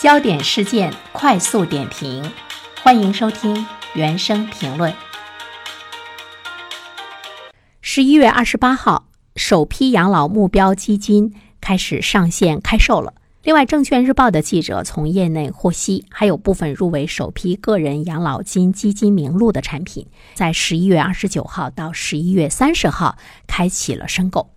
焦点事件快速点评，欢迎收听原声评论。十一月二十八号，首批养老目标基金开始上线开售了。另外，证券日报的记者从业内获悉，还有部分入围首批个人养老金基金名录的产品，在十一月二十九号到十一月三十号开启了申购。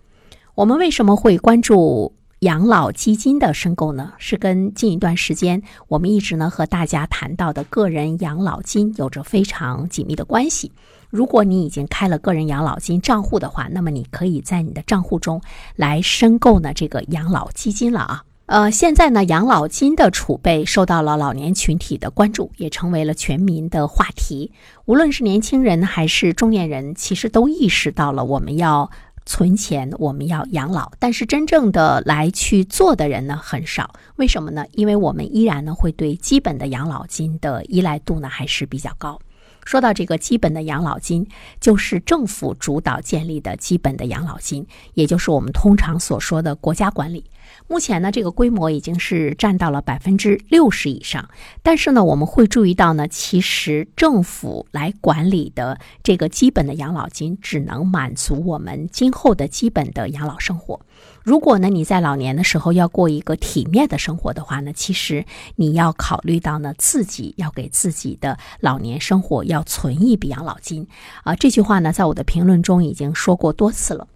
我们为什么会关注养老基金的申购呢？是跟近一段时间我们一直呢和大家谈到的个人养老金有着非常紧密的关系。如果你已经开了个人养老金账户的话，那么你可以在你的账户中来申购呢这个养老基金了啊。呃，现在呢，养老金的储备受到了老年群体的关注，也成为了全民的话题。无论是年轻人还是中年人，其实都意识到了我们要存钱，我们要养老。但是真正的来去做的人呢，很少。为什么呢？因为我们依然呢，会对基本的养老金的依赖度呢，还是比较高。说到这个基本的养老金，就是政府主导建立的基本的养老金，也就是我们通常所说的国家管理。目前呢，这个规模已经是占到了百分之六十以上。但是呢，我们会注意到呢，其实政府来管理的这个基本的养老金，只能满足我们今后的基本的养老生活。如果呢，你在老年的时候要过一个体面的生活的话呢，其实你要考虑到呢，自己要给自己的老年生活要存一笔养老金啊。这句话呢，在我的评论中已经说过多次了。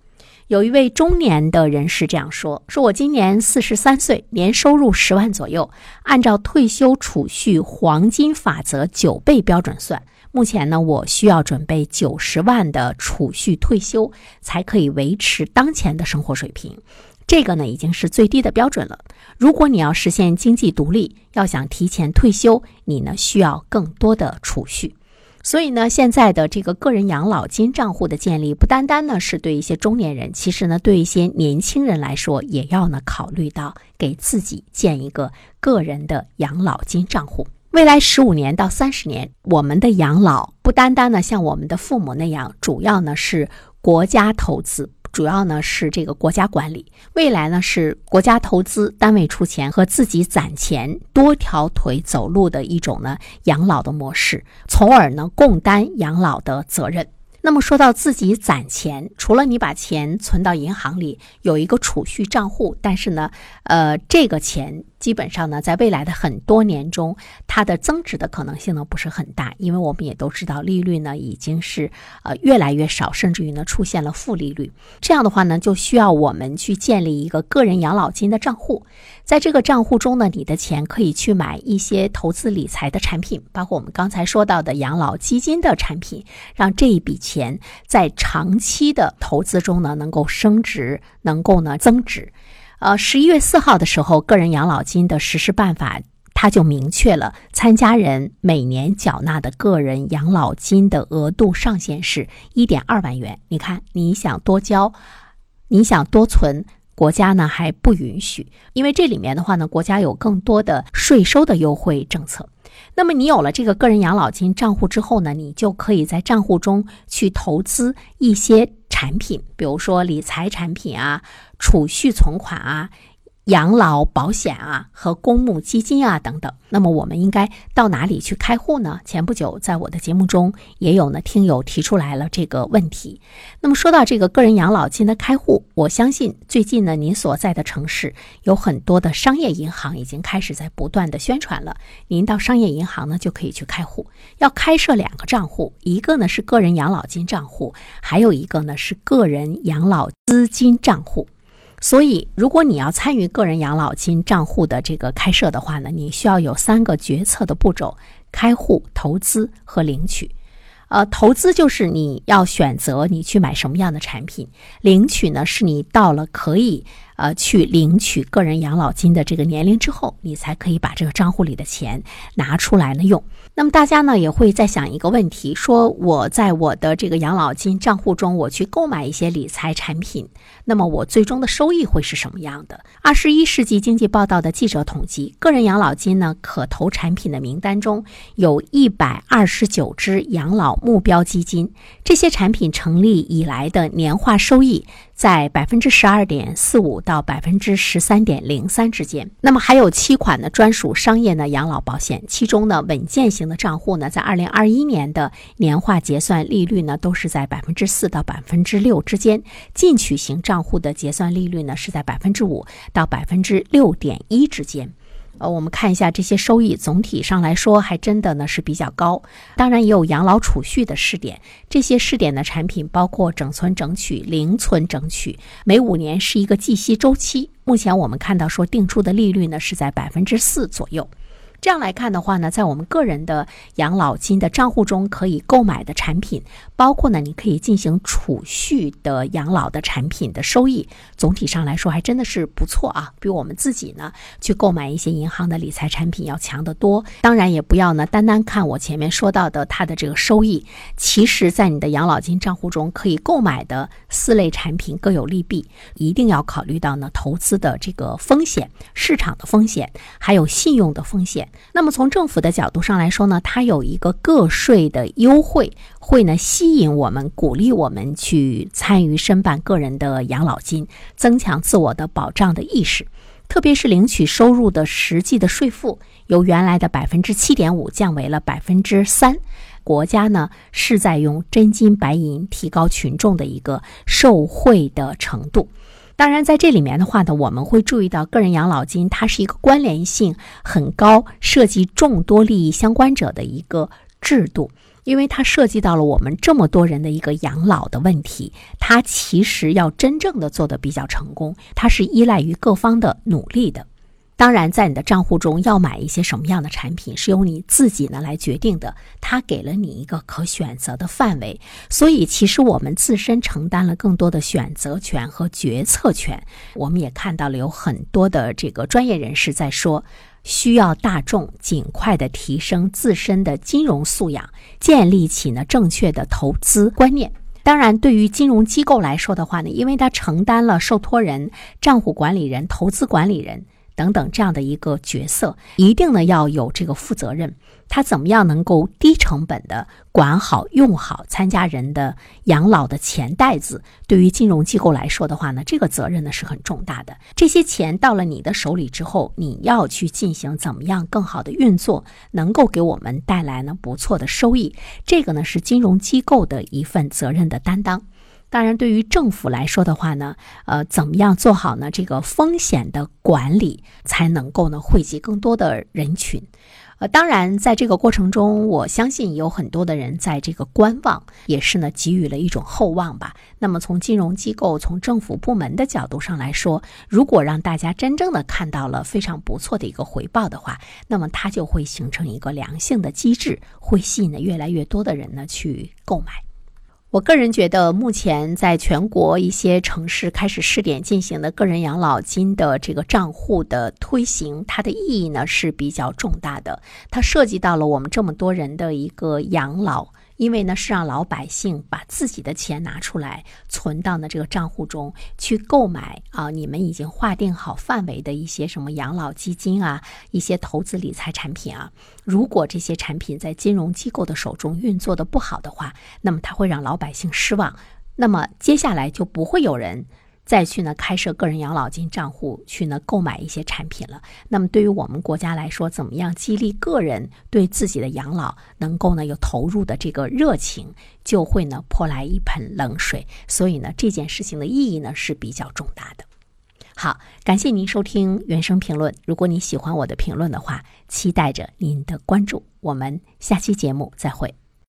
有一位中年的人士这样说：“说我今年四十三岁，年收入十万左右，按照退休储蓄黄金法则九倍标准算，目前呢，我需要准备九十万的储蓄退休，才可以维持当前的生活水平。这个呢，已经是最低的标准了。如果你要实现经济独立，要想提前退休，你呢需要更多的储蓄。”所以呢，现在的这个个人养老金账户的建立，不单单呢是对一些中年人，其实呢对一些年轻人来说，也要呢考虑到给自己建一个个人的养老金账户。未来十五年到三十年，我们的养老不单单呢像我们的父母那样，主要呢是国家投资。主要呢是这个国家管理，未来呢是国家投资，单位出钱和自己攒钱，多条腿走路的一种呢养老的模式，从而呢共担养老的责任。那么说到自己攒钱，除了你把钱存到银行里有一个储蓄账户，但是呢，呃，这个钱。基本上呢，在未来的很多年中，它的增值的可能性呢不是很大，因为我们也都知道利率呢已经是呃越来越少，甚至于呢出现了负利率。这样的话呢，就需要我们去建立一个个人养老金的账户，在这个账户中呢，你的钱可以去买一些投资理财的产品，包括我们刚才说到的养老基金的产品，让这一笔钱在长期的投资中呢能够升值，能够呢增值。呃，十一月四号的时候，个人养老金的实施办法，它就明确了参加人每年缴纳的个人养老金的额度上限是一点二万元。你看，你想多交，你想多存，国家呢还不允许，因为这里面的话呢，国家有更多的税收的优惠政策。那么你有了这个个人养老金账户之后呢，你就可以在账户中去投资一些。产品，比如说理财产品啊，储蓄存款啊。养老保险啊和公募基金啊等等，那么我们应该到哪里去开户呢？前不久在我的节目中也有呢听友提出来了这个问题。那么说到这个个人养老金的开户，我相信最近呢您所在的城市有很多的商业银行已经开始在不断的宣传了。您到商业银行呢就可以去开户，要开设两个账户，一个呢是个人养老金账户，还有一个呢是个人养老资金账户。所以，如果你要参与个人养老金账户的这个开设的话呢，你需要有三个决策的步骤：开户、投资和领取。呃，投资就是你要选择你去买什么样的产品，领取呢是你到了可以。呃，去领取个人养老金的这个年龄之后，你才可以把这个账户里的钱拿出来呢用。那么大家呢也会在想一个问题：说我在我的这个养老金账户中，我去购买一些理财产品，那么我最终的收益会是什么样的？二十一世纪经济报道的记者统计，个人养老金呢可投产品的名单中有一百二十九只养老目标基金，这些产品成立以来的年化收益。在百分之十二点四五到百分之十三点零三之间。那么还有七款呢专属商业的养老保险，其中呢稳健型的账户呢，在二零二一年的年化结算利率呢都是在百分之四到百分之六之间，进取型账户的结算利率呢是在百分之五到百分之六点一之间。呃，我们看一下这些收益，总体上来说还真的呢是比较高。当然也有养老储蓄的试点，这些试点的产品包括整存整取、零存整取，每五年是一个计息周期。目前我们看到说定出的利率呢是在百分之四左右。这样来看的话呢，在我们个人的养老金的账户中可以购买的产品，包括呢，你可以进行储蓄的养老的产品的收益，总体上来说还真的是不错啊，比我们自己呢去购买一些银行的理财产品要强得多。当然，也不要呢单单看我前面说到的它的这个收益，其实在你的养老金账户中可以购买的四类产品各有利弊，一定要考虑到呢投资的这个风险、市场的风险，还有信用的风险。那么从政府的角度上来说呢，它有一个个税的优惠，会呢吸引我们，鼓励我们去参与申办个人的养老金，增强自我的保障的意识。特别是领取收入的实际的税负，由原来的百分之七点五降为了百分之三，国家呢是在用真金白银提高群众的一个受惠的程度。当然，在这里面的话呢，我们会注意到个人养老金它是一个关联性很高、涉及众多利益相关者的一个制度，因为它涉及到了我们这么多人的一个养老的问题。它其实要真正的做的比较成功，它是依赖于各方的努力的。当然，在你的账户中要买一些什么样的产品，是由你自己呢来决定的。它给了你一个可选择的范围，所以其实我们自身承担了更多的选择权和决策权。我们也看到了有很多的这个专业人士在说，需要大众尽快的提升自身的金融素养，建立起呢正确的投资观念。当然，对于金融机构来说的话呢，因为它承担了受托人、账户管理人、投资管理人。等等，这样的一个角色，一定呢要有这个负责任。他怎么样能够低成本的管好、用好参加人的养老的钱袋子？对于金融机构来说的话呢，这个责任呢是很重大的。这些钱到了你的手里之后，你要去进行怎么样更好的运作，能够给我们带来呢不错的收益？这个呢是金融机构的一份责任的担当。当然，对于政府来说的话呢，呃，怎么样做好呢？这个风险的管理，才能够呢惠及更多的人群。呃，当然，在这个过程中，我相信有很多的人在这个观望，也是呢给予了一种厚望吧。那么，从金融机构、从政府部门的角度上来说，如果让大家真正的看到了非常不错的一个回报的话，那么它就会形成一个良性的机制，会吸引呢越来越多的人呢去购买。我个人觉得，目前在全国一些城市开始试点进行的个人养老金的这个账户的推行，它的意义呢是比较重大的，它涉及到了我们这么多人的一个养老。因为呢，是让老百姓把自己的钱拿出来存到呢这个账户中去购买啊，你们已经划定好范围的一些什么养老基金啊，一些投资理财产品啊。如果这些产品在金融机构的手中运作的不好的话，那么它会让老百姓失望，那么接下来就不会有人。再去呢开设个人养老金账户，去呢购买一些产品了。那么对于我们国家来说，怎么样激励个人对自己的养老能够呢有投入的这个热情，就会呢泼来一盆冷水。所以呢这件事情的意义呢是比较重大的。好，感谢您收听原声评论。如果你喜欢我的评论的话，期待着您的关注。我们下期节目再会。